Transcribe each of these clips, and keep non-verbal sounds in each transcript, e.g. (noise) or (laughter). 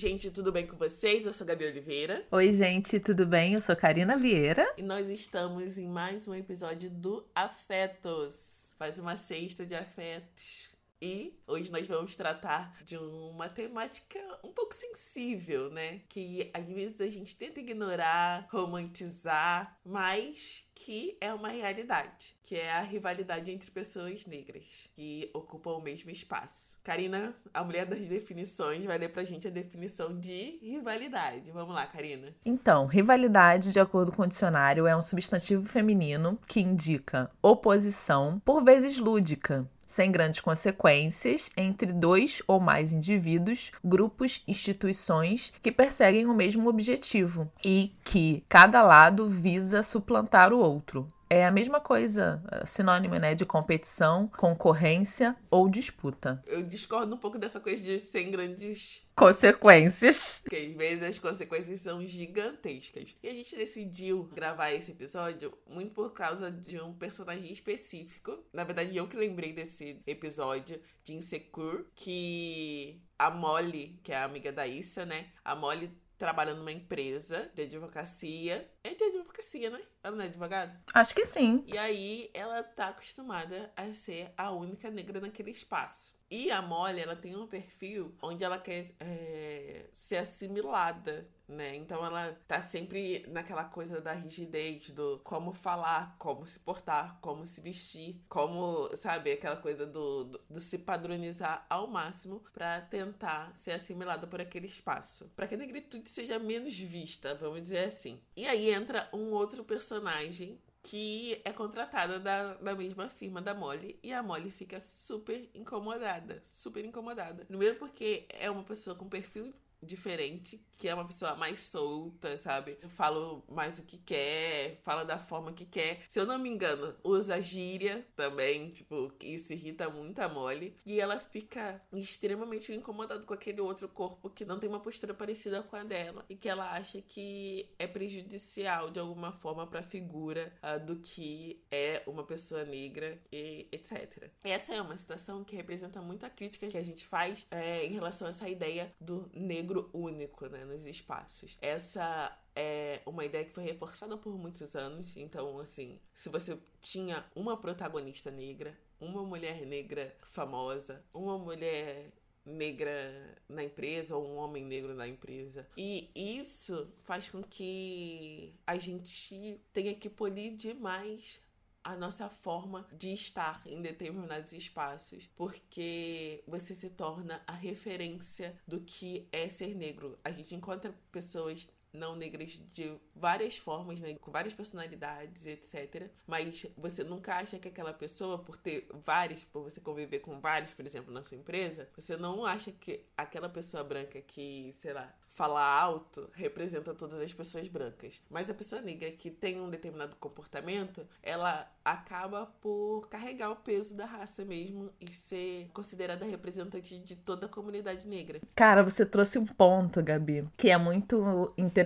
gente, tudo bem com vocês? Eu sou Gabi Oliveira. Oi, gente, tudo bem? Eu sou Karina Vieira. E nós estamos em mais um episódio do Afetos. Mais uma sexta de afetos. E hoje nós vamos tratar de uma temática um pouco sensível, né? Que às vezes a gente tenta ignorar, romantizar, mas que é uma realidade, que é a rivalidade entre pessoas negras que ocupam o mesmo espaço. Karina, a mulher das definições, vai ler pra gente a definição de rivalidade. Vamos lá, Karina. Então, rivalidade, de acordo com o dicionário, é um substantivo feminino que indica oposição, por vezes lúdica, sem grandes consequências entre dois ou mais indivíduos, grupos, instituições que perseguem o mesmo objetivo e que cada lado visa suplantar o outro. É a mesma coisa, é sinônimo, né, de competição, concorrência ou disputa. Eu discordo um pouco dessa coisa de sem grandes consequências. Porque às vezes as consequências são gigantescas. E a gente decidiu gravar esse episódio muito por causa de um personagem específico. Na verdade, eu que lembrei desse episódio de Insecure, que a Molly, que é a amiga da Issa, né? A Molly trabalha numa empresa de advocacia. É de advocacia, né? Ela não é advogada? Acho que sim. E aí ela tá acostumada a ser a única negra naquele espaço. E a Molly, ela tem um perfil onde ela quer é, ser assimilada, né? Então ela tá sempre naquela coisa da rigidez, do como falar, como se portar, como se vestir, como, sabe, aquela coisa do, do, do se padronizar ao máximo para tentar ser assimilada por aquele espaço. para que a negritude seja menos vista, vamos dizer assim. E aí entra um outro personagem que é contratada da, da mesma firma da Molly e a Molly fica super incomodada, super incomodada. Primeiro porque é uma pessoa com perfil diferente, que é uma pessoa mais solta, sabe? Fala mais o que quer, fala da forma que quer. Se eu não me engano, usa gíria também, tipo, isso irrita muito a Molly. E ela fica extremamente incomodada com aquele outro corpo que não tem uma postura parecida com a dela e que ela acha que é prejudicial de alguma forma para a figura uh, do que é uma pessoa negra e etc. Essa é uma situação que representa muito a crítica que a gente faz é, em relação a essa ideia do negro único né, nos espaços. Essa é uma ideia que foi reforçada por muitos anos. Então, assim, se você tinha uma protagonista negra, uma mulher negra famosa, uma mulher negra na empresa ou um homem negro na empresa. E isso faz com que a gente tenha que polir demais a nossa forma de estar em determinados espaços, porque você se torna a referência do que é ser negro. A gente encontra pessoas não negras de várias formas, né, com várias personalidades, etc. Mas você nunca acha que aquela pessoa, por ter vários, por você conviver com vários, por exemplo, na sua empresa, você não acha que aquela pessoa branca que, sei lá, fala alto representa todas as pessoas brancas. Mas a pessoa negra que tem um determinado comportamento, ela acaba por carregar o peso da raça mesmo e ser considerada representante de toda a comunidade negra. Cara, você trouxe um ponto, Gabi, que é muito interessante,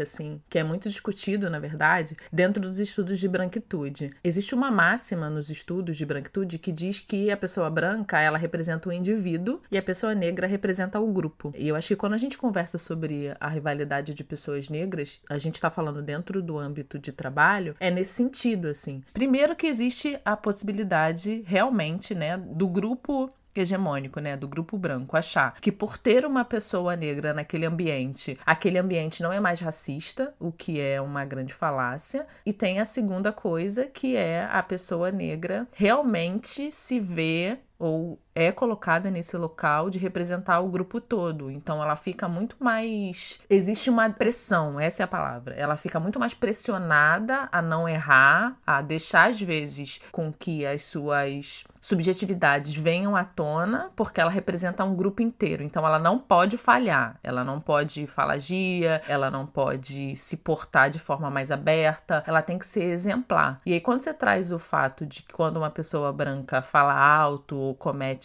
assim, que é muito discutido, na verdade, dentro dos estudos de branquitude. Existe uma máxima nos estudos de branquitude que diz que a pessoa branca, ela representa o indivíduo e a pessoa negra representa o grupo. E eu acho que quando a gente conversa sobre a rivalidade de pessoas negras, a gente está falando dentro do âmbito de trabalho, é nesse sentido, assim. Primeiro que existe a possibilidade realmente, né, do grupo hegemônico, né, do grupo branco, achar que por ter uma pessoa negra naquele ambiente, aquele ambiente não é mais racista, o que é uma grande falácia, e tem a segunda coisa que é a pessoa negra realmente se vê ou é colocada nesse local de representar o grupo todo. Então ela fica muito mais. Existe uma pressão, essa é a palavra. Ela fica muito mais pressionada a não errar, a deixar às vezes com que as suas subjetividades venham à tona, porque ela representa um grupo inteiro. Então ela não pode falhar, ela não pode falagia, ela não pode se portar de forma mais aberta, ela tem que ser exemplar. E aí quando você traz o fato de que quando uma pessoa branca fala alto ou comete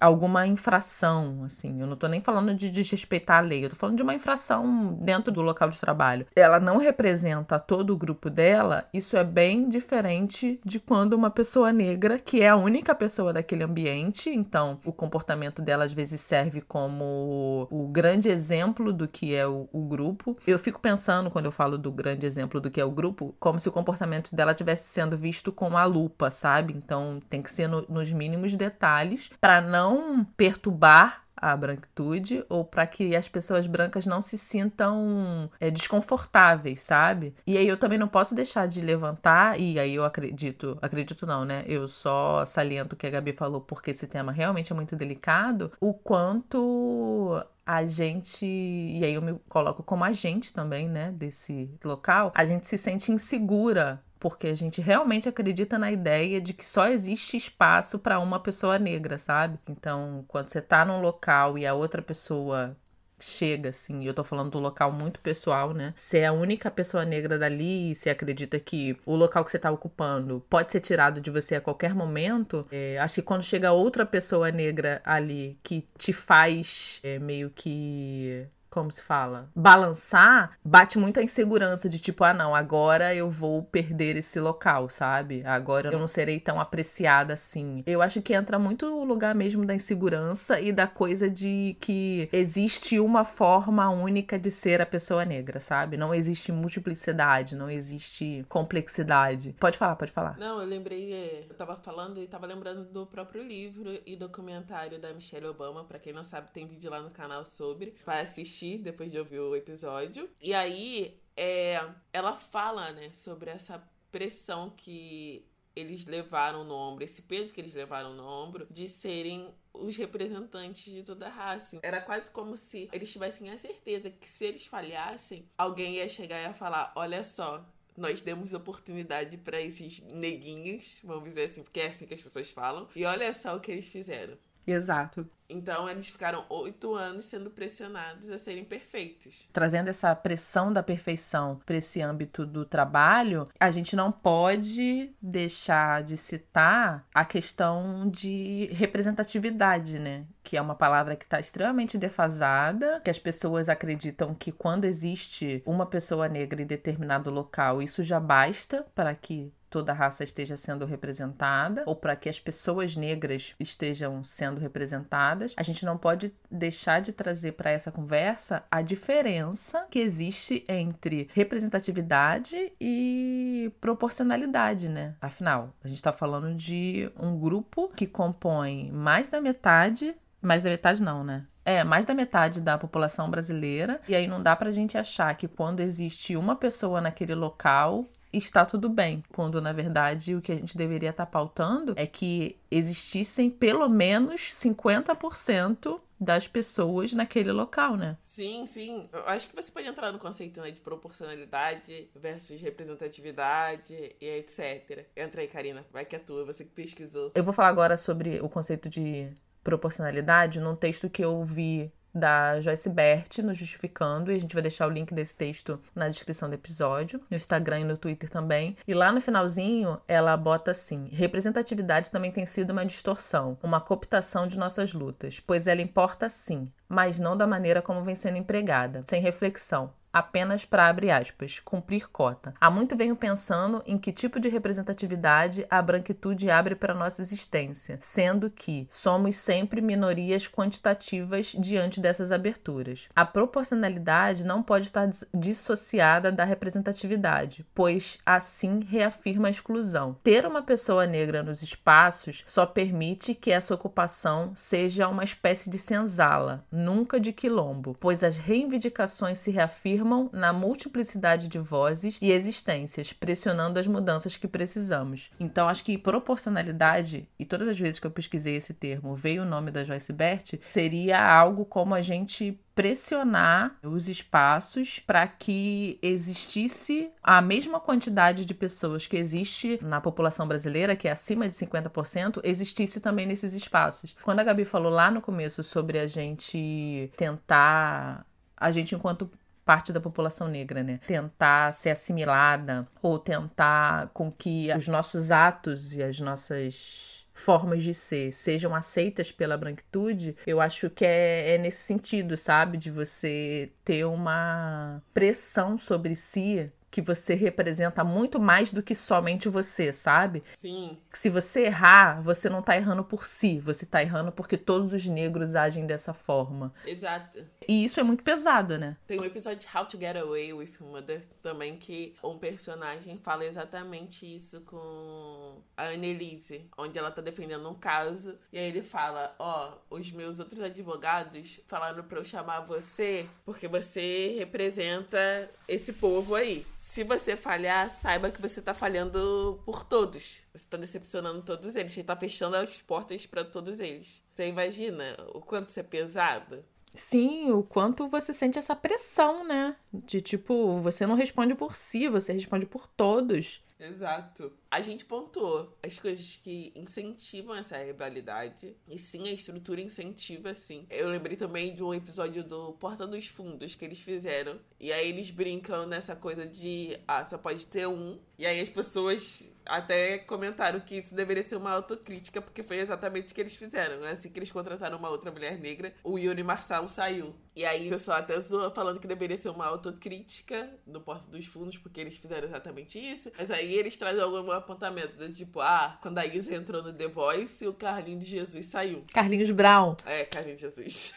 alguma infração, assim, eu não tô nem falando de desrespeitar a lei, eu tô falando de uma infração dentro do local de trabalho. Ela não representa todo o grupo dela, isso é bem diferente de quando uma pessoa negra, que é a única pessoa daquele ambiente, então o comportamento dela às vezes serve como o grande exemplo do que é o, o grupo. Eu fico pensando, quando eu falo do grande exemplo do que é o grupo, como se o comportamento dela estivesse sendo visto com a lupa, sabe? Então tem que ser no, nos mínimos detalhes para não perturbar a branquitude ou para que as pessoas brancas não se sintam é, desconfortáveis, sabe? E aí eu também não posso deixar de levantar, e aí eu acredito, acredito não, né? Eu só saliento o que a Gabi falou, porque esse tema realmente é muito delicado, o quanto a gente, e aí eu me coloco como agente também, né, desse local, a gente se sente insegura porque a gente realmente acredita na ideia de que só existe espaço para uma pessoa negra, sabe? Então, quando você tá num local e a outra pessoa chega, assim, eu tô falando do local muito pessoal, né? Você é a única pessoa negra dali, você acredita que o local que você tá ocupando pode ser tirado de você a qualquer momento, é, acho que quando chega outra pessoa negra ali que te faz é, meio que como se fala, balançar, bate muito a insegurança de tipo, ah, não, agora eu vou perder esse local, sabe? Agora eu não serei tão apreciada assim. Eu acho que entra muito o lugar mesmo da insegurança e da coisa de que existe uma forma única de ser a pessoa negra, sabe? Não existe multiplicidade, não existe complexidade. Pode falar, pode falar. Não, eu lembrei, é, eu tava falando e tava lembrando do próprio livro e documentário da Michelle Obama, para quem não sabe, tem vídeo lá no canal sobre, para assistir depois de ouvir o episódio. E aí, é, ela fala, né, sobre essa pressão que eles levaram no ombro, esse peso que eles levaram no ombro, de serem os representantes de toda a raça. Era quase como se eles tivessem a certeza que se eles falhassem, alguém ia chegar e ia falar: olha só. Nós demos oportunidade para esses neguinhos, vamos dizer assim, porque é assim que as pessoas falam. E olha só o que eles fizeram. Exato. Então, eles ficaram oito anos sendo pressionados a serem perfeitos. Trazendo essa pressão da perfeição para esse âmbito do trabalho, a gente não pode deixar de citar a questão de representatividade, né? Que é uma palavra que está extremamente defasada, que as pessoas acreditam que quando existe uma pessoa negra em determinado local, isso já basta para que toda raça esteja sendo representada ou para que as pessoas negras estejam sendo representadas, a gente não pode deixar de trazer para essa conversa a diferença que existe entre representatividade e proporcionalidade, né? Afinal, a gente está falando de um grupo que compõe mais da metade mais da metade não, né? É, mais da metade da população brasileira. E aí não dá pra gente achar que quando existe uma pessoa naquele local, está tudo bem, quando na verdade o que a gente deveria estar tá pautando é que existissem pelo menos 50% das pessoas naquele local, né? Sim, sim. Eu acho que você pode entrar no conceito né, de proporcionalidade versus representatividade e etc. Entra aí, Karina. Vai que é tua, você que pesquisou. Eu vou falar agora sobre o conceito de proporcionalidade num texto que eu vi da Joyce Bert no Justificando, e a gente vai deixar o link desse texto na descrição do episódio, no Instagram e no Twitter também. E lá no finalzinho, ela bota assim: representatividade também tem sido uma distorção, uma cooptação de nossas lutas, pois ela importa sim, mas não da maneira como vem sendo empregada, sem reflexão, apenas para, abre aspas, cumprir cota. Há muito venho pensando em que tipo de representatividade a branquitude abre para nossa existência, sendo que somos sempre minorias quantitativas diante dessas aberturas. A proporcionalidade não pode estar dissociada da representatividade, pois assim reafirma a exclusão. Ter uma pessoa negra nos espaços só permite que essa ocupação seja uma espécie de senzala, nunca de quilombo, pois as reivindicações se reafirmam afirmam na multiplicidade de vozes e existências, pressionando as mudanças que precisamos. Então, acho que proporcionalidade, e todas as vezes que eu pesquisei esse termo, veio o nome da Joyce Bert, seria algo como a gente pressionar os espaços para que existisse a mesma quantidade de pessoas que existe na população brasileira, que é acima de 50%, existisse também nesses espaços. Quando a Gabi falou lá no começo sobre a gente tentar, a gente enquanto parte da população negra, né? Tentar ser assimilada ou tentar com que os nossos atos e as nossas formas de ser sejam aceitas pela branquitude, eu acho que é, é, nesse sentido, sabe? De você ter uma pressão sobre si que você representa muito mais do que somente você, sabe? Sim. Se você errar, você não tá errando por si, você tá errando porque todos os negros agem dessa forma. Exato. E isso é muito pesado, né? Tem um episódio de How to Get Away with Mother também que um personagem fala exatamente isso com a Annelise, onde ela tá defendendo um caso e aí ele fala: Ó, oh, os meus outros advogados falaram pra eu chamar você porque você representa esse povo aí. Se você falhar, saiba que você tá falhando por todos. Você tá decepcionando todos eles. Você tá fechando as portas para todos eles. Você imagina o quanto isso é pesado? Sim, o quanto você sente essa pressão, né? De tipo, você não responde por si, você responde por todos. Exato. A gente pontuou as coisas que incentivam essa rivalidade. E sim, a estrutura incentiva, sim. Eu lembrei também de um episódio do Porta dos Fundos que eles fizeram. E aí eles brincam nessa coisa de, ah, só pode ter um. E aí as pessoas até comentaram que isso deveria ser uma autocrítica, porque foi exatamente o que eles fizeram. Né? Assim que eles contrataram uma outra mulher negra, o Yuri Marçal saiu. E aí o pessoal até zoa falando que deveria ser uma autocrítica no Porto dos Fundos, porque eles fizeram exatamente isso. Mas aí eles trazem algum apontamento, do tipo, ah, quando a Isa entrou no The Voice, o Carlinhos de Jesus saiu. Carlinhos Brown. É, Carlinhos de Jesus.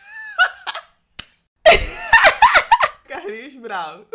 (laughs) Carlinhos Brown.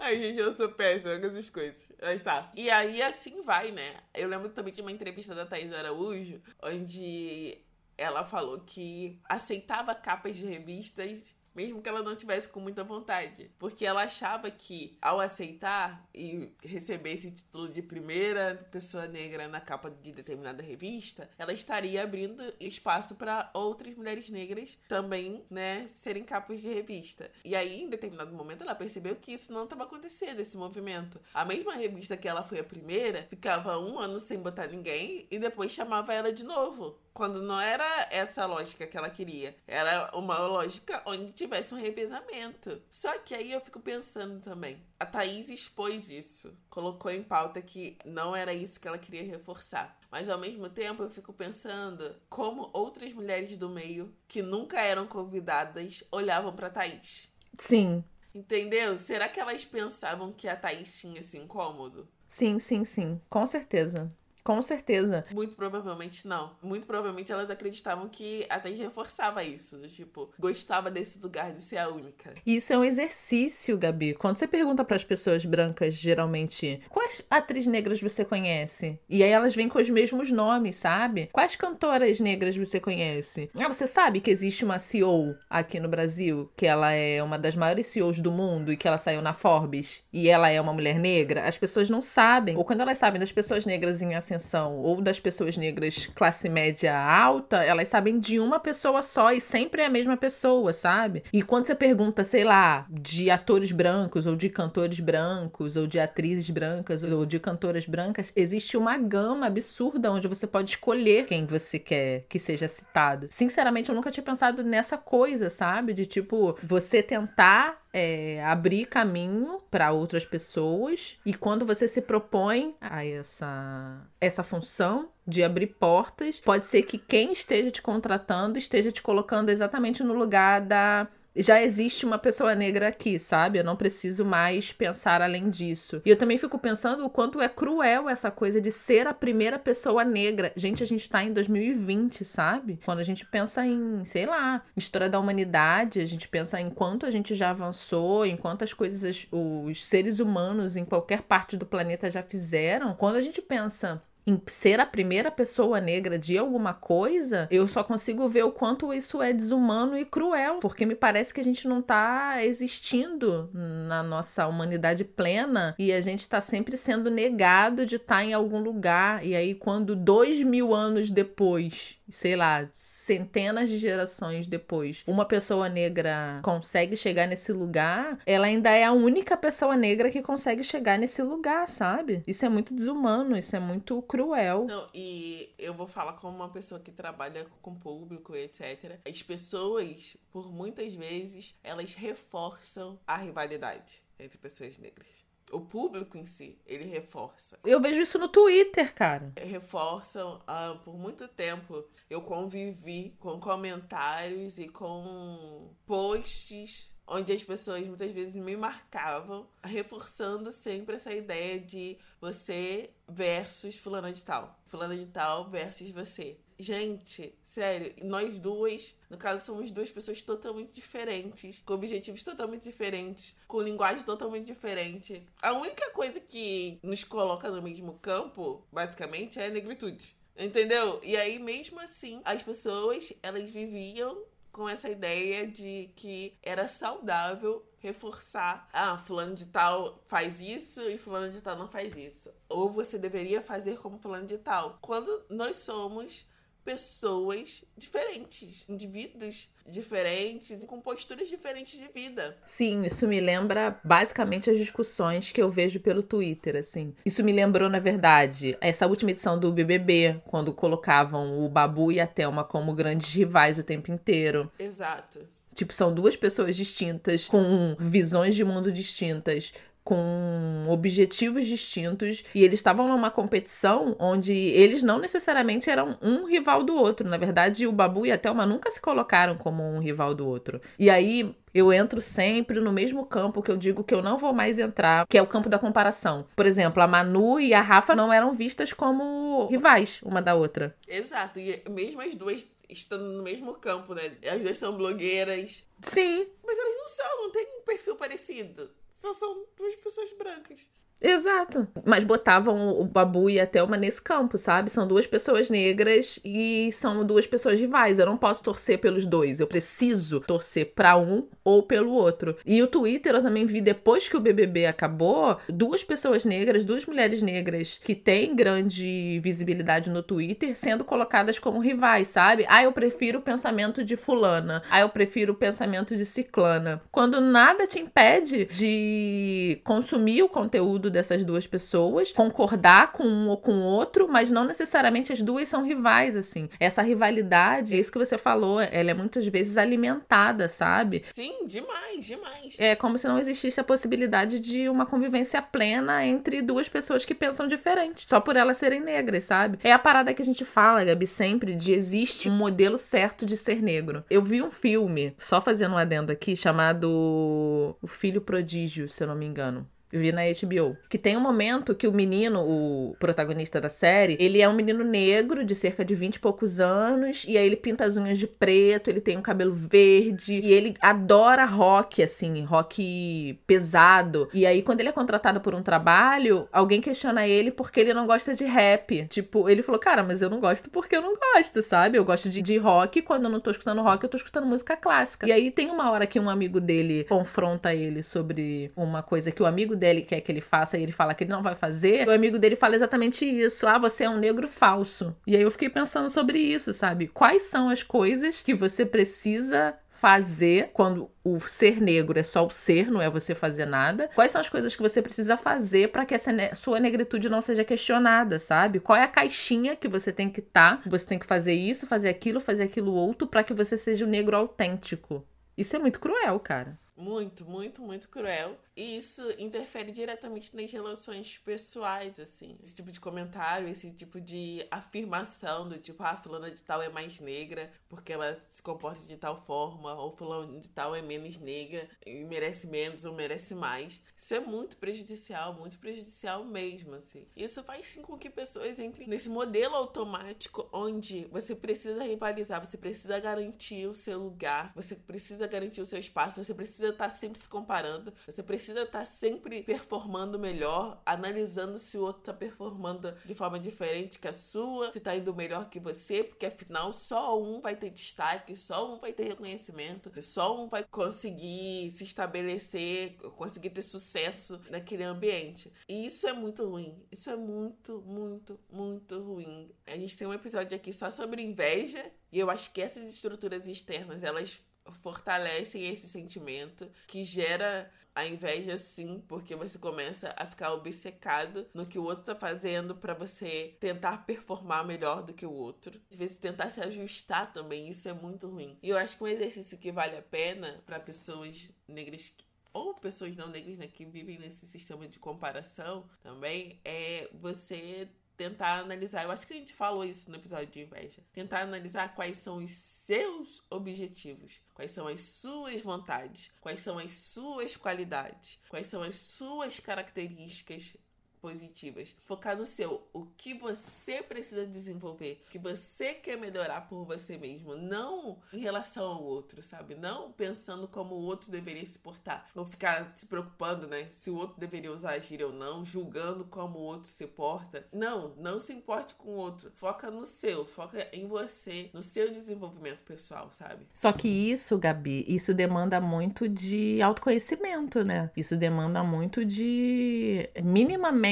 Ai, gente, eu sou péssima com essas coisas. Mas tá. E aí, assim vai, né? Eu lembro também de uma entrevista da Thais Araújo, onde ela falou que aceitava capas de revistas mesmo que ela não tivesse com muita vontade, porque ela achava que ao aceitar e receber esse título de primeira pessoa negra na capa de determinada revista, ela estaria abrindo espaço para outras mulheres negras também, né, serem capas de revista. E aí, em determinado momento, ela percebeu que isso não estava acontecendo, esse movimento. A mesma revista que ela foi a primeira ficava um ano sem botar ninguém e depois chamava ela de novo quando não era essa lógica que ela queria. Era uma lógica onde tivesse um revezamento. Só que aí eu fico pensando também. A Thaís expôs isso. Colocou em pauta que não era isso que ela queria reforçar. Mas ao mesmo tempo eu fico pensando como outras mulheres do meio que nunca eram convidadas olhavam para Thaís. Sim. Entendeu? Será que elas pensavam que a Thaís tinha esse incômodo? Sim, sim, sim. Com certeza. Com certeza. Muito provavelmente não. Muito provavelmente elas acreditavam que a Thaís reforçava isso. Tipo, gostava desse lugar de ser a única. Isso é um exercício, Gabi. Quando você pergunta para as pessoas brancas, geralmente, quais atrizes negras você conhece? E aí elas vêm com os mesmos nomes, sabe? Quais cantoras negras você conhece? Ah, você sabe que existe uma CEO aqui no Brasil, que ela é uma das maiores CEOs do mundo e que ela saiu na Forbes e ela é uma mulher negra? As pessoas não sabem. Ou quando elas sabem das pessoas negras em ascensão ou das pessoas negras classe média alta, elas sabem de uma pessoa só e sempre é a mesma pessoa, sabe? E quando você pergunta, sei lá, de atores brancos ou de cantores brancos ou de atrizes brancas ou de cantoras brancas, existe uma gama absurda onde você pode escolher quem você quer que seja citado. Sinceramente, eu nunca tinha pensado nessa coisa, sabe? De tipo, você tentar é, abrir caminho para outras pessoas. E quando você se propõe a essa essa função de abrir portas, pode ser que quem esteja te contratando esteja te colocando exatamente no lugar da já existe uma pessoa negra aqui, sabe? Eu não preciso mais pensar além disso. E eu também fico pensando o quanto é cruel essa coisa de ser a primeira pessoa negra. Gente, a gente tá em 2020, sabe? Quando a gente pensa em, sei lá, história da humanidade, a gente pensa em quanto a gente já avançou, em quantas coisas os seres humanos em qualquer parte do planeta já fizeram. Quando a gente pensa em ser a primeira pessoa negra de alguma coisa, eu só consigo ver o quanto isso é desumano e cruel, porque me parece que a gente não tá existindo na nossa humanidade plena e a gente tá sempre sendo negado de estar tá em algum lugar. E aí, quando dois mil anos depois sei lá, centenas de gerações depois, uma pessoa negra consegue chegar nesse lugar, ela ainda é a única pessoa negra que consegue chegar nesse lugar, sabe? Isso é muito desumano, isso é muito cruel. Não, e eu vou falar como uma pessoa que trabalha com público etc. As pessoas, por muitas vezes, elas reforçam a rivalidade entre pessoas negras o público em si, ele reforça. Eu vejo isso no Twitter, cara. Reforçam, ah, por muito tempo, eu convivi com comentários e com posts onde as pessoas muitas vezes me marcavam, reforçando sempre essa ideia de você versus fulana de tal. Fulana de tal versus você. Gente, sério, nós duas, no caso, somos duas pessoas totalmente diferentes, com objetivos totalmente diferentes, com linguagem totalmente diferente. A única coisa que nos coloca no mesmo campo, basicamente, é a negritude. Entendeu? E aí, mesmo assim, as pessoas, elas viviam com essa ideia de que era saudável reforçar, ah, fulano de tal faz isso e fulano de tal não faz isso. Ou você deveria fazer como fulano de tal. Quando nós somos pessoas diferentes, indivíduos diferentes, com posturas diferentes de vida. Sim, isso me lembra basicamente as discussões que eu vejo pelo Twitter, assim. Isso me lembrou, na verdade, essa última edição do BBB, quando colocavam o Babu e a Thelma como grandes rivais o tempo inteiro. Exato. Tipo, são duas pessoas distintas, com visões de mundo distintas, com objetivos distintos e eles estavam numa competição onde eles não necessariamente eram um rival do outro. Na verdade, o Babu e a Thelma nunca se colocaram como um rival do outro. E aí eu entro sempre no mesmo campo que eu digo que eu não vou mais entrar, que é o campo da comparação. Por exemplo, a Manu e a Rafa não eram vistas como rivais uma da outra. Exato, e mesmo as duas estando no mesmo campo, né? As duas são blogueiras. Sim. Mas elas não são, não têm um perfil parecido. Só são duas pessoas brancas. Exato. Mas botavam o Babu e a Thelma nesse campo, sabe? São duas pessoas negras e são duas pessoas rivais. Eu não posso torcer pelos dois. Eu preciso torcer para um ou pelo outro. E o Twitter eu também vi depois que o BBB acabou, duas pessoas negras, duas mulheres negras que têm grande visibilidade no Twitter sendo colocadas como rivais, sabe? Ah, eu prefiro o pensamento de fulana. Ah, eu prefiro o pensamento de ciclana. Quando nada te impede de consumir o conteúdo dessas duas pessoas, concordar com um ou com o outro, mas não necessariamente as duas são rivais, assim. Essa rivalidade, é isso que você falou, ela é muitas vezes alimentada, sabe? Sim, demais, demais. É como se não existisse a possibilidade de uma convivência plena entre duas pessoas que pensam diferente, só por elas serem negras, sabe? É a parada que a gente fala, Gabi, sempre de existe um modelo certo de ser negro. Eu vi um filme, só fazendo um adendo aqui, chamado O Filho Prodígio, se eu não me engano vi na HBO. Que tem um momento que o menino, o protagonista da série, ele é um menino negro de cerca de 20 e poucos anos, e aí ele pinta as unhas de preto, ele tem um cabelo verde, e ele adora rock, assim, rock pesado. E aí, quando ele é contratado por um trabalho, alguém questiona ele porque ele não gosta de rap. Tipo, ele falou, cara, mas eu não gosto porque eu não gosto, sabe? Eu gosto de, de rock, quando eu não tô escutando rock, eu tô escutando música clássica. E aí tem uma hora que um amigo dele confronta ele sobre uma coisa que o amigo dele quer que ele faça e ele fala que ele não vai fazer, o amigo dele fala exatamente isso. Ah, você é um negro falso. E aí eu fiquei pensando sobre isso, sabe? Quais são as coisas que você precisa fazer quando o ser negro é só o ser, não é você fazer nada? Quais são as coisas que você precisa fazer para que essa ne sua negritude não seja questionada, sabe? Qual é a caixinha que você tem que estar? Tá? Você tem que fazer isso, fazer aquilo, fazer aquilo outro para que você seja um negro autêntico. Isso é muito cruel, cara. Muito, muito, muito cruel. E isso interfere diretamente nas relações pessoais, assim. Esse tipo de comentário, esse tipo de afirmação do tipo, ah, fulana de tal é mais negra porque ela se comporta de tal forma, ou fulano de tal é menos negra e merece menos ou merece mais. Isso é muito prejudicial, muito prejudicial mesmo, assim. Isso faz sim com que pessoas entrem nesse modelo automático onde você precisa rivalizar, você precisa garantir o seu lugar, você precisa garantir o seu espaço, você precisa estar sempre se comparando, você precisa precisa estar tá sempre performando melhor, analisando se o outro está performando de forma diferente que a sua, se está indo melhor que você, porque afinal só um vai ter destaque, só um vai ter reconhecimento, só um vai conseguir se estabelecer, conseguir ter sucesso naquele ambiente. E isso é muito ruim. Isso é muito, muito, muito ruim. A gente tem um episódio aqui só sobre inveja, e eu acho que essas estruturas externas, elas fortalecem esse sentimento que gera a inveja sim, porque você começa a ficar obcecado no que o outro tá fazendo para você tentar performar melhor do que o outro. Às vezes tentar se ajustar também, isso é muito ruim. E eu acho que um exercício que vale a pena para pessoas negras ou pessoas não negras né, que vivem nesse sistema de comparação também é você tentar analisar. Eu acho que a gente falou isso no episódio de inveja. Tentar analisar quais são os seus objetivos, quais são as suas vontades, quais são as suas qualidades, quais são as suas características positivas. Focar no seu, o que você precisa desenvolver, o que você quer melhorar por você mesmo, não em relação ao outro, sabe? Não pensando como o outro deveria se portar, não ficar se preocupando, né, se o outro deveria usar a gíria ou não, julgando como o outro se porta. Não, não se importe com o outro. Foca no seu, foca em você, no seu desenvolvimento pessoal, sabe? Só que isso, Gabi, isso demanda muito de autoconhecimento, né? Isso demanda muito de minimamente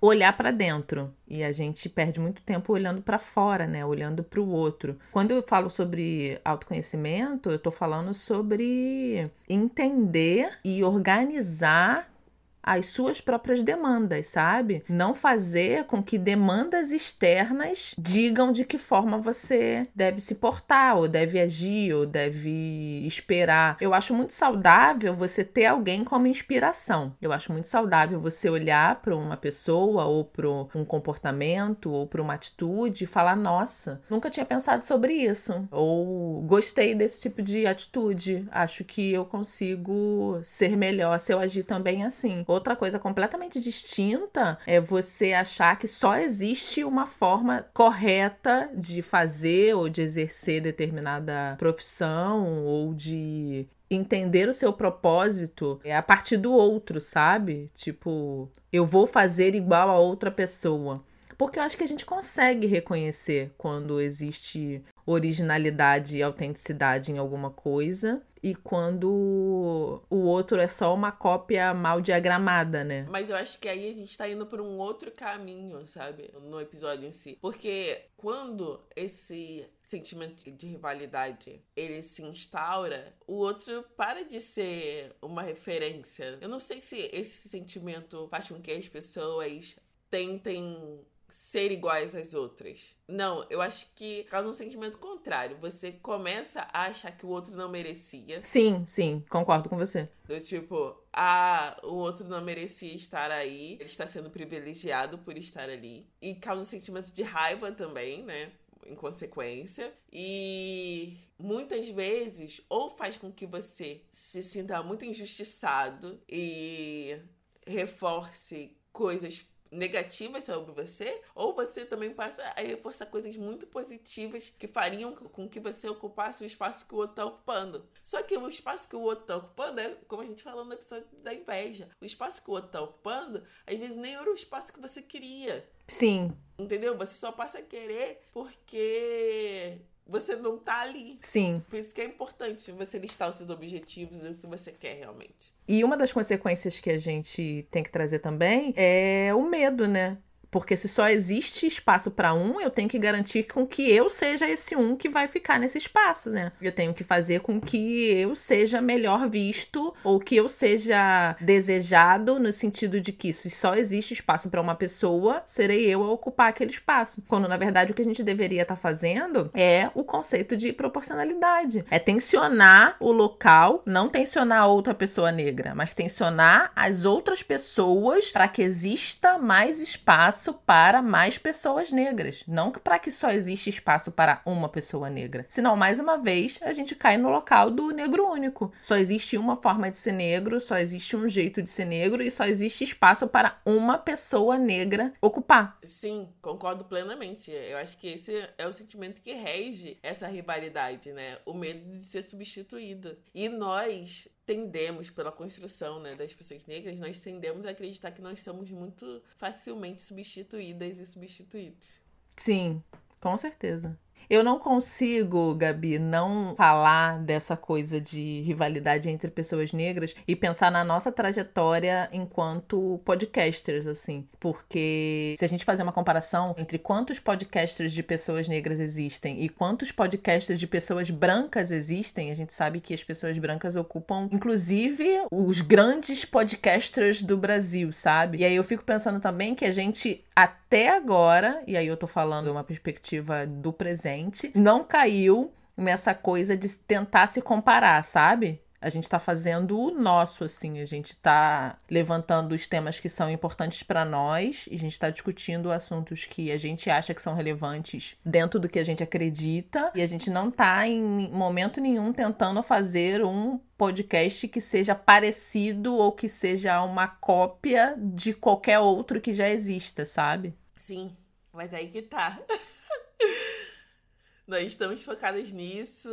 olhar para dentro. E a gente perde muito tempo olhando para fora, né? Olhando para o outro. Quando eu falo sobre autoconhecimento, eu estou falando sobre entender e organizar as suas próprias demandas, sabe? Não fazer com que demandas externas digam de que forma você deve se portar, ou deve agir, ou deve esperar. Eu acho muito saudável você ter alguém como inspiração. Eu acho muito saudável você olhar para uma pessoa, ou para um comportamento, ou para uma atitude e falar: nossa, nunca tinha pensado sobre isso. Ou gostei desse tipo de atitude. Acho que eu consigo ser melhor se eu agir também assim. Ou Outra coisa completamente distinta é você achar que só existe uma forma correta de fazer ou de exercer determinada profissão ou de entender o seu propósito é a partir do outro, sabe? Tipo, eu vou fazer igual a outra pessoa. Porque eu acho que a gente consegue reconhecer quando existe originalidade e autenticidade em alguma coisa e quando o outro é só uma cópia mal diagramada, né? Mas eu acho que aí a gente tá indo por um outro caminho, sabe? No episódio em si. Porque quando esse sentimento de rivalidade ele se instaura, o outro para de ser uma referência. Eu não sei se esse sentimento faz com que as pessoas tentem ser iguais às outras. Não, eu acho que causa um sentimento contrário. Você começa a achar que o outro não merecia. Sim, sim, concordo com você. Do tipo, ah, o outro não merecia estar aí, ele está sendo privilegiado por estar ali. E causa um sentimento de raiva também, né? Em consequência. E muitas vezes, ou faz com que você se sinta muito injustiçado e reforce coisas negativas sobre você, ou você também passa a reforçar coisas muito positivas que fariam com que você ocupasse o espaço que o outro está ocupando. Só que o espaço que o outro está ocupando é, como a gente falou no episódio da inveja, o espaço que o outro está ocupando, às vezes nem era o espaço que você queria. Sim. Entendeu? Você só passa a querer porque você não tá ali. Sim. Por isso que é importante você listar os seus objetivos e o que você quer realmente. E uma das consequências que a gente tem que trazer também é o medo, né? Porque se só existe espaço para um, eu tenho que garantir com que eu seja esse um que vai ficar nesse espaço, né? Eu tenho que fazer com que eu seja melhor visto ou que eu seja desejado no sentido de que se só existe espaço para uma pessoa, serei eu a ocupar aquele espaço. Quando na verdade o que a gente deveria estar tá fazendo é o conceito de proporcionalidade. É tensionar o local, não tensionar a outra pessoa negra, mas tensionar as outras pessoas para que exista mais espaço espaço para mais pessoas negras, não para que só existe espaço para uma pessoa negra. Senão, mais uma vez, a gente cai no local do negro único. Só existe uma forma de ser negro, só existe um jeito de ser negro e só existe espaço para uma pessoa negra ocupar. Sim, concordo plenamente. Eu acho que esse é o sentimento que rege essa rivalidade, né? O medo de ser substituído. E nós tendemos, pela construção né, das pessoas negras, nós tendemos a acreditar que nós somos muito facilmente substituídas e substituídos. Sim, com certeza. Eu não consigo, Gabi, não falar dessa coisa de rivalidade entre pessoas negras e pensar na nossa trajetória enquanto podcasters, assim. Porque se a gente fazer uma comparação entre quantos podcasters de pessoas negras existem e quantos podcasters de pessoas brancas existem, a gente sabe que as pessoas brancas ocupam, inclusive, os grandes podcasters do Brasil, sabe? E aí eu fico pensando também que a gente, até agora, e aí eu tô falando uma perspectiva do presente, não caiu nessa coisa de tentar se comparar, sabe? A gente está fazendo o nosso, assim. A gente está levantando os temas que são importantes para nós. E a gente está discutindo assuntos que a gente acha que são relevantes dentro do que a gente acredita. E a gente não está em momento nenhum tentando fazer um podcast que seja parecido ou que seja uma cópia de qualquer outro que já exista, sabe? Sim, mas aí que tá. (laughs) Nós estamos focadas nisso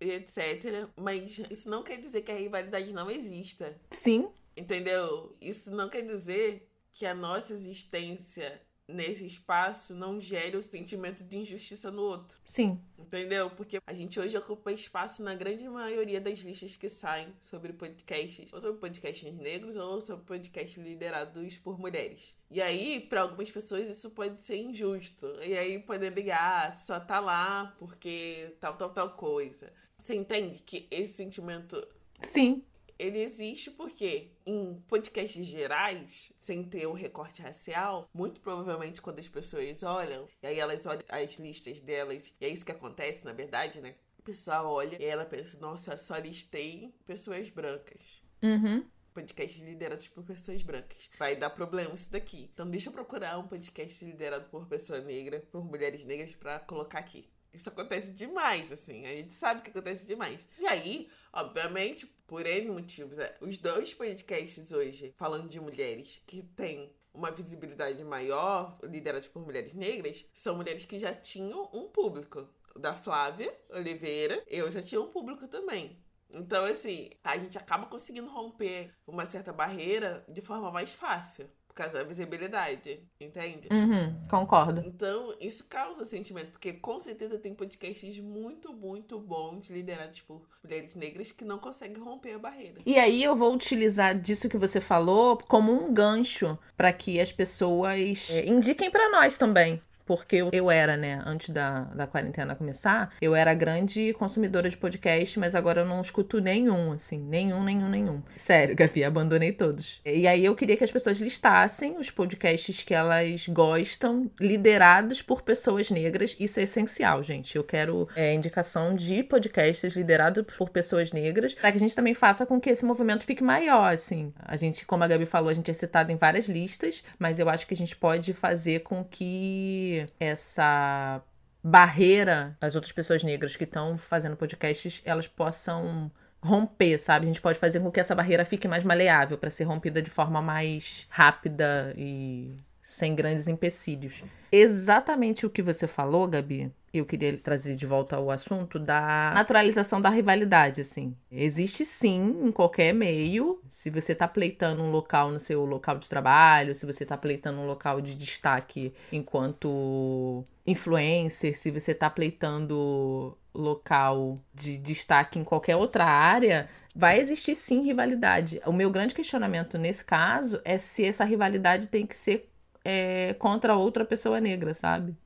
etc. Mas isso não quer dizer que a rivalidade não exista. Sim. Entendeu? Isso não quer dizer que a nossa existência nesse espaço não gere o sentimento de injustiça no outro. Sim. Entendeu? Porque a gente hoje ocupa espaço na grande maioria das listas que saem sobre podcasts, ou sobre podcasts negros, ou sobre podcasts liderados por mulheres. E aí, para algumas pessoas, isso pode ser injusto. E aí podem ligar, ah, só tá lá porque tal, tal, tal coisa. Você entende que esse sentimento. Sim ele existe porque em podcasts gerais, sem ter o recorte racial, muito provavelmente quando as pessoas olham, e aí elas olham as listas delas, e é isso que acontece, na verdade, né? A pessoa olha e ela pensa, nossa, só listei pessoas brancas. Uhum podcast liderados por pessoas brancas. Vai dar problema isso daqui. Então deixa eu procurar um podcast liderado por pessoa negra, por mulheres negras, para colocar aqui. Isso acontece demais, assim. A gente sabe que acontece demais. E aí, obviamente, por N motivos, é, os dois podcasts hoje, falando de mulheres que têm uma visibilidade maior, liderados por mulheres negras, são mulheres que já tinham um público. O da Flávia Oliveira, eu já tinha um público também. Então, assim, a gente acaba conseguindo romper uma certa barreira de forma mais fácil causa da visibilidade, entende? Uhum, concordo. Então, isso causa sentimento, porque com certeza tem podcasts muito, muito bons, liderados por mulheres negras, que não conseguem romper a barreira. E aí eu vou utilizar disso que você falou como um gancho para que as pessoas é, indiquem para nós também porque eu, era, né, antes da, da quarentena começar, eu era grande consumidora de podcast, mas agora eu não escuto nenhum, assim, nenhum, nenhum, nenhum. Sério, Gavi, abandonei todos. E aí eu queria que as pessoas listassem os podcasts que elas gostam, liderados por pessoas negras. Isso é essencial, gente. Eu quero é, indicação de podcasts liderados por pessoas negras, para que a gente também faça com que esse movimento fique maior, assim. A gente, como a Gabi falou, a gente é citado em várias listas, mas eu acho que a gente pode fazer com que essa barreira as outras pessoas negras que estão fazendo podcasts elas possam romper, sabe? A gente pode fazer com que essa barreira fique mais maleável para ser rompida de forma mais rápida e sem grandes empecilhos. Exatamente o que você falou, Gabi, eu queria trazer de volta ao assunto da naturalização da rivalidade, assim. Existe sim em qualquer meio. Se você tá pleitando um local no seu local de trabalho, se você tá pleitando um local de destaque enquanto influencer, se você tá pleitando local de destaque em qualquer outra área, vai existir sim rivalidade. O meu grande questionamento nesse caso é se essa rivalidade tem que ser é, contra outra pessoa negra, sabe?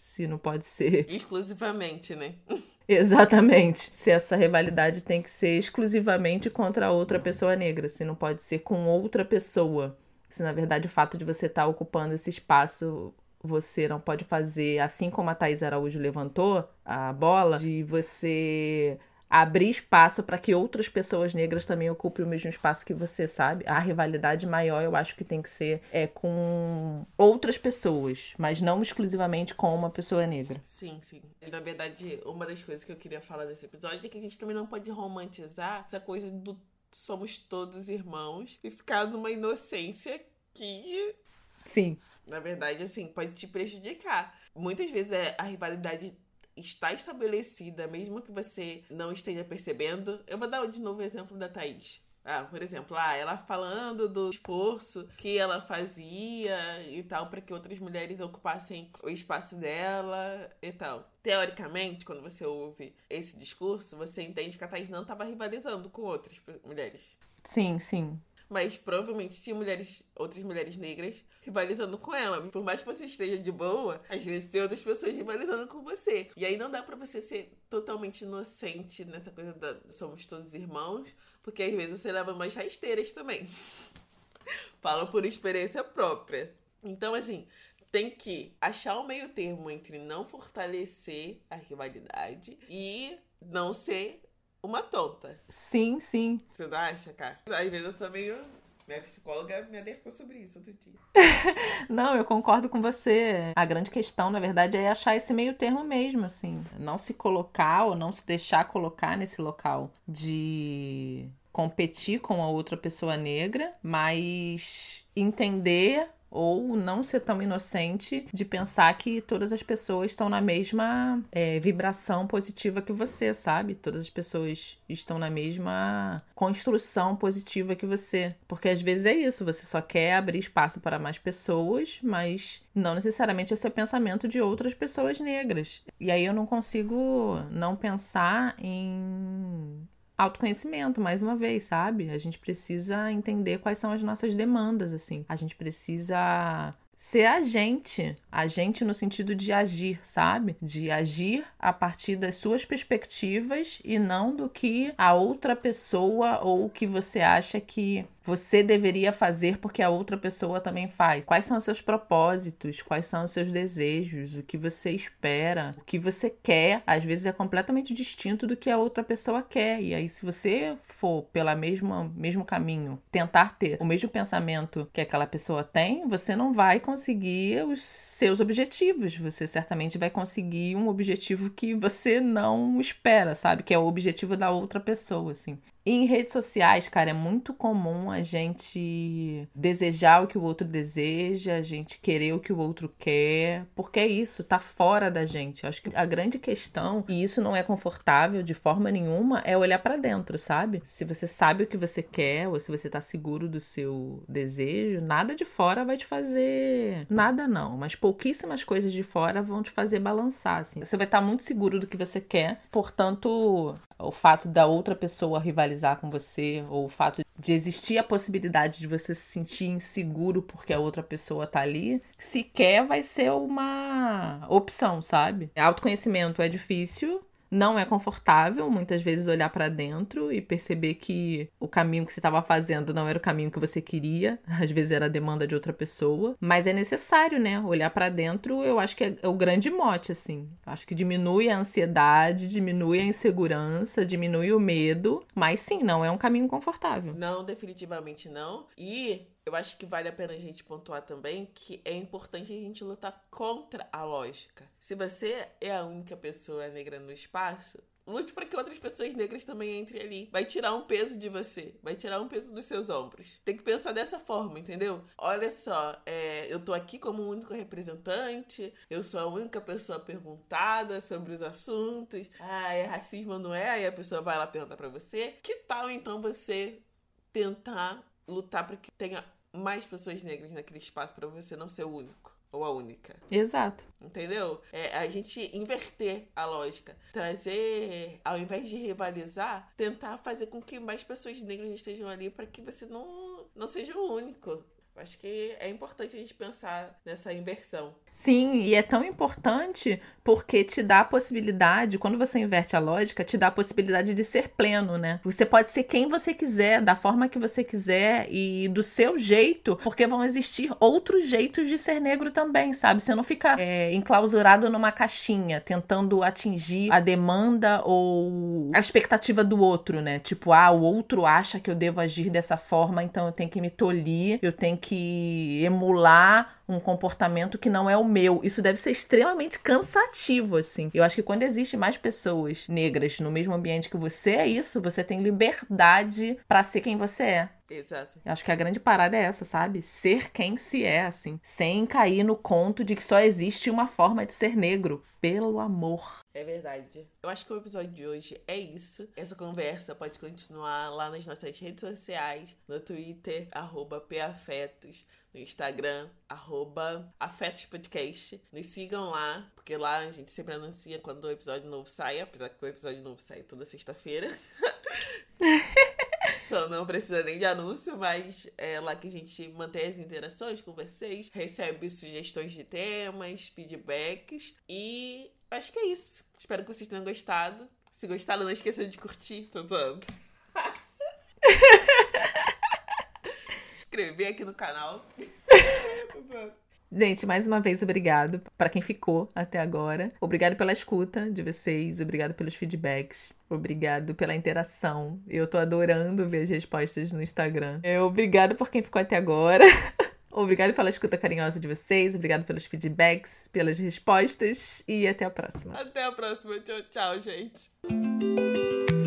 Se não pode ser. (laughs) Exclusivamente, né? Exatamente. Se essa rivalidade tem que ser exclusivamente contra outra pessoa negra, se não pode ser com outra pessoa. Se na verdade o fato de você estar tá ocupando esse espaço você não pode fazer, assim como a Thais Araújo levantou a bola, de você abrir espaço para que outras pessoas negras também ocupem o mesmo espaço que você, sabe? A rivalidade maior eu acho que tem que ser é com outras pessoas, mas não exclusivamente com uma pessoa negra. Sim, sim. E, na verdade, uma das coisas que eu queria falar nesse episódio é que a gente também não pode romantizar essa coisa do somos todos irmãos e ficar numa inocência que Sim. Na verdade, assim, pode te prejudicar. Muitas vezes é, a rivalidade está estabelecida, mesmo que você não esteja percebendo. Eu vou dar de novo o exemplo da Thaís. Ah, por exemplo, ah, ela falando do esforço que ela fazia e tal para que outras mulheres ocupassem o espaço dela e tal. Teoricamente, quando você ouve esse discurso, você entende que a Thaís não estava rivalizando com outras mulheres. Sim, sim mas provavelmente tinha mulheres, outras mulheres negras rivalizando com ela. Por mais que você esteja de boa, às vezes tem outras pessoas rivalizando com você. E aí não dá para você ser totalmente inocente nessa coisa da somos todos irmãos, porque às vezes você leva mais rasteiras também. (laughs) Falo por experiência própria. Então, assim, tem que achar o meio termo entre não fortalecer a rivalidade e não ser uma tonta. Sim, sim. Você não acha, cara? Às vezes eu sou meio. Minha psicóloga me alertou sobre isso outro dia. (laughs) Não, eu concordo com você. A grande questão, na verdade, é achar esse meio termo mesmo, assim. Não se colocar ou não se deixar colocar nesse local de competir com a outra pessoa negra, mas entender ou não ser tão inocente de pensar que todas as pessoas estão na mesma é, vibração positiva que você, sabe? Todas as pessoas estão na mesma construção positiva que você. Porque às vezes é isso, você só quer abrir espaço para mais pessoas, mas não necessariamente esse é o pensamento de outras pessoas negras. E aí eu não consigo não pensar em autoconhecimento, mais uma vez, sabe? A gente precisa entender quais são as nossas demandas, assim. A gente precisa ser agente, agente no sentido de agir, sabe? De agir a partir das suas perspectivas e não do que a outra pessoa ou o que você acha que você deveria fazer porque a outra pessoa também faz? Quais são os seus propósitos? Quais são os seus desejos? O que você espera? O que você quer? Às vezes é completamente distinto do que a outra pessoa quer. E aí, se você for pelo mesmo, caminho, tentar ter o mesmo pensamento que aquela pessoa tem, você não vai conseguir os seus objetivos. Você certamente vai conseguir um objetivo que você não espera, sabe? Que é o objetivo da outra pessoa, assim. Em redes sociais, cara, é muito comum a gente desejar o que o outro deseja, a gente querer o que o outro quer, porque é isso, tá fora da gente. Eu acho que a grande questão, e isso não é confortável de forma nenhuma, é olhar para dentro, sabe? Se você sabe o que você quer, ou se você tá seguro do seu desejo, nada de fora vai te fazer. Nada não, mas pouquíssimas coisas de fora vão te fazer balançar, assim. Você vai estar tá muito seguro do que você quer, portanto, o fato da outra pessoa rivalizar com você, ou o fato de existir a possibilidade de você se sentir inseguro porque a outra pessoa tá ali, sequer vai ser uma opção, sabe? Autoconhecimento é difícil, não é confortável muitas vezes olhar para dentro e perceber que o caminho que você estava fazendo não era o caminho que você queria, (laughs) às vezes era a demanda de outra pessoa, mas é necessário, né? Olhar para dentro, eu acho que é o grande mote assim. Acho que diminui a ansiedade, diminui a insegurança, diminui o medo, mas sim, não é um caminho confortável. Não, definitivamente não. E eu acho que vale a pena a gente pontuar também que é importante a gente lutar contra a lógica. Se você é a única pessoa negra no espaço, lute para que outras pessoas negras também entrem ali. Vai tirar um peso de você, vai tirar um peso dos seus ombros. Tem que pensar dessa forma, entendeu? Olha só, é, eu tô aqui como único representante, eu sou a única pessoa perguntada sobre os assuntos. Ah, é racismo não é? Aí a pessoa vai lá perguntar para você. Que tal então você tentar lutar para que tenha mais pessoas negras naquele espaço para você não ser o único ou a única. Exato. Entendeu? É a gente inverter a lógica. Trazer, ao invés de rivalizar, tentar fazer com que mais pessoas negras estejam ali para que você não, não seja o único. Acho que é importante a gente pensar nessa inversão. Sim, e é tão importante porque te dá a possibilidade, quando você inverte a lógica, te dá a possibilidade de ser pleno, né? Você pode ser quem você quiser, da forma que você quiser e do seu jeito, porque vão existir outros jeitos de ser negro também, sabe? Você não fica é, enclausurado numa caixinha, tentando atingir a demanda ou a expectativa do outro, né? Tipo, ah, o outro acha que eu devo agir dessa forma, então eu tenho que me tolir, eu tenho que emular um comportamento que não é o meu. Isso deve ser extremamente cansativo, assim. Eu acho que quando existem mais pessoas negras no mesmo ambiente que você, é isso. Você tem liberdade para ser quem você é. Exato. Eu acho que a grande parada é essa, sabe? Ser quem se é, assim. Sem cair no conto de que só existe uma forma de ser negro. Pelo amor. É verdade. Eu acho que o episódio de hoje é isso. Essa conversa pode continuar lá nas nossas redes sociais, no Twitter, arroba PAfetos, no Instagram, arroba Afetos Podcast. Nos sigam lá, porque lá a gente sempre anuncia quando o episódio novo sai, apesar que o episódio novo sai toda sexta-feira. (laughs) Então não precisa nem de anúncio, mas é lá que a gente mantém as interações com vocês, recebe sugestões de temas, feedbacks e acho que é isso. Espero que vocês tenham gostado. Se gostaram, não esqueça de curtir. Tô zoando. (laughs) Se inscrever aqui no canal. (laughs) Tô zoando. Gente, mais uma vez, obrigado para quem ficou até agora. Obrigado pela escuta de vocês, obrigado pelos feedbacks. Obrigado pela interação. Eu tô adorando ver as respostas no Instagram. É, obrigado por quem ficou até agora. (laughs) Obrigado pela escuta carinhosa de vocês, obrigado pelos feedbacks, pelas respostas e até a próxima. Até a próxima. Tchau, tchau, gente.